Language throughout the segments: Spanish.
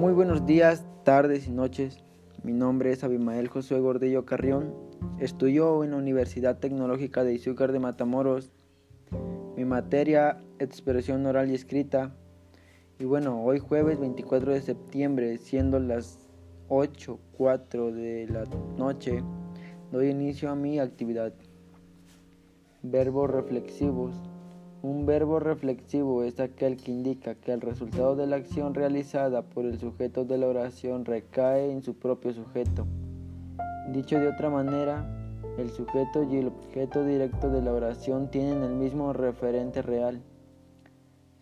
Muy buenos días, tardes y noches. Mi nombre es Abimael Josué Gordillo Carrión. Estudio en la Universidad Tecnológica de Izúcar de Matamoros. Mi materia, expresión oral y escrita. Y bueno, hoy jueves 24 de septiembre, siendo las 8.04 de la noche, doy inicio a mi actividad. Verbos reflexivos. Un verbo reflexivo es aquel que indica que el resultado de la acción realizada por el sujeto de la oración recae en su propio sujeto. Dicho de otra manera, el sujeto y el objeto directo de la oración tienen el mismo referente real.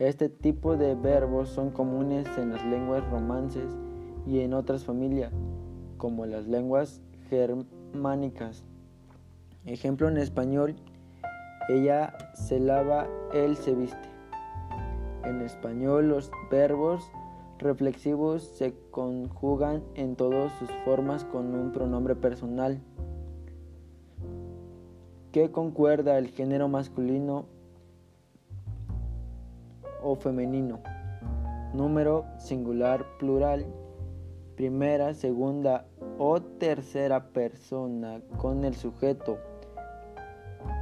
Este tipo de verbos son comunes en las lenguas romances y en otras familias, como las lenguas germánicas. Ejemplo en español, ella se lava, él se viste. En español los verbos reflexivos se conjugan en todas sus formas con un pronombre personal que concuerda el género masculino o femenino. Número singular plural. Primera, segunda o tercera persona con el sujeto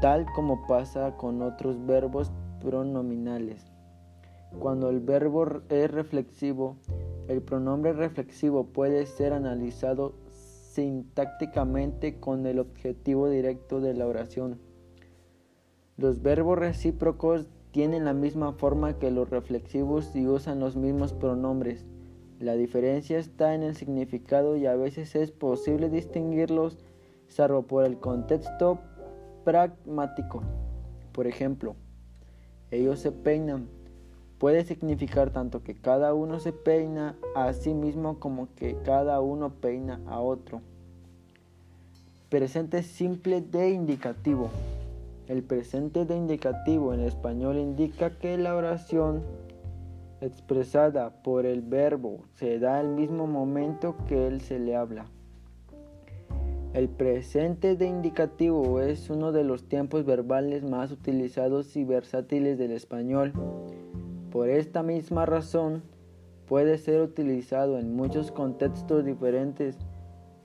tal como pasa con otros verbos pronominales. Cuando el verbo es reflexivo, el pronombre reflexivo puede ser analizado sintácticamente con el objetivo directo de la oración. Los verbos recíprocos tienen la misma forma que los reflexivos y usan los mismos pronombres. La diferencia está en el significado y a veces es posible distinguirlos salvo por el contexto pragmático. Por ejemplo, ellos se peinan. Puede significar tanto que cada uno se peina a sí mismo como que cada uno peina a otro. Presente simple de indicativo. El presente de indicativo en español indica que la oración expresada por el verbo se da al mismo momento que él se le habla. El presente de indicativo es uno de los tiempos verbales más utilizados y versátiles del español. Por esta misma razón, puede ser utilizado en muchos contextos diferentes.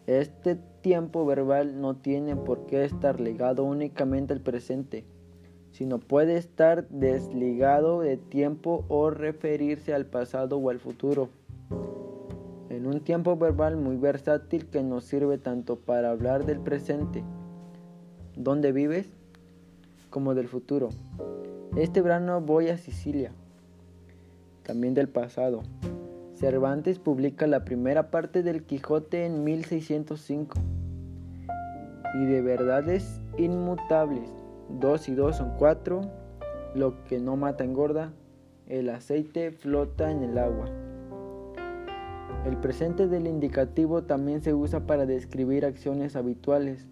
Este tiempo verbal no tiene por qué estar ligado únicamente al presente, sino puede estar desligado de tiempo o referirse al pasado o al futuro un tiempo verbal muy versátil que nos sirve tanto para hablar del presente, donde vives, como del futuro. Este verano voy a Sicilia, también del pasado. Cervantes publica la primera parte del Quijote en 1605 y de verdades inmutables. Dos y dos son cuatro, lo que no mata engorda, el aceite flota en el agua. El presente del indicativo también se usa para describir acciones habituales.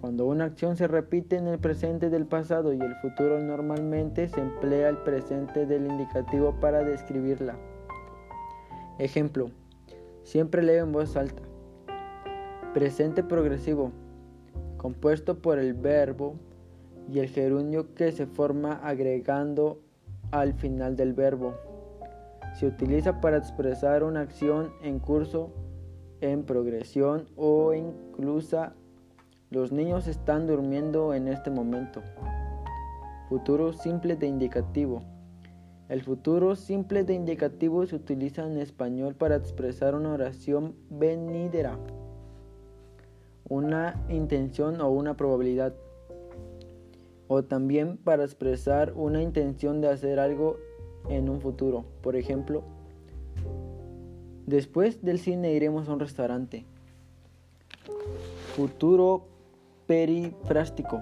Cuando una acción se repite en el presente del pasado y el futuro normalmente se emplea el presente del indicativo para describirla. Ejemplo, siempre leo en voz alta. Presente progresivo, compuesto por el verbo y el gerundio que se forma agregando al final del verbo. Se utiliza para expresar una acción en curso, en progresión o inclusa los niños están durmiendo en este momento. Futuro simple de indicativo. El futuro simple de indicativo se utiliza en español para expresar una oración venidera, una intención o una probabilidad, o también para expresar una intención de hacer algo en un futuro. Por ejemplo, después del cine iremos a un restaurante. Futuro perifrástico.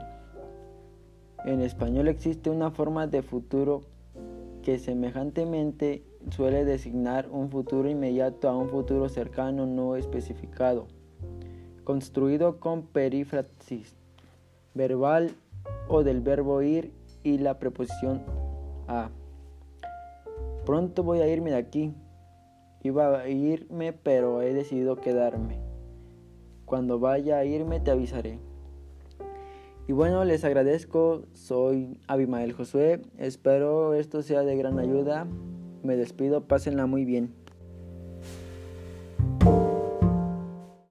En español existe una forma de futuro que semejantemente suele designar un futuro inmediato a un futuro cercano no especificado, construido con perífrasis verbal o del verbo ir y la preposición a. Pronto voy a irme de aquí. Iba a irme, pero he decidido quedarme. Cuando vaya a irme te avisaré. Y bueno, les agradezco. Soy Abimael Josué. Espero esto sea de gran ayuda. Me despido. Pásenla muy bien.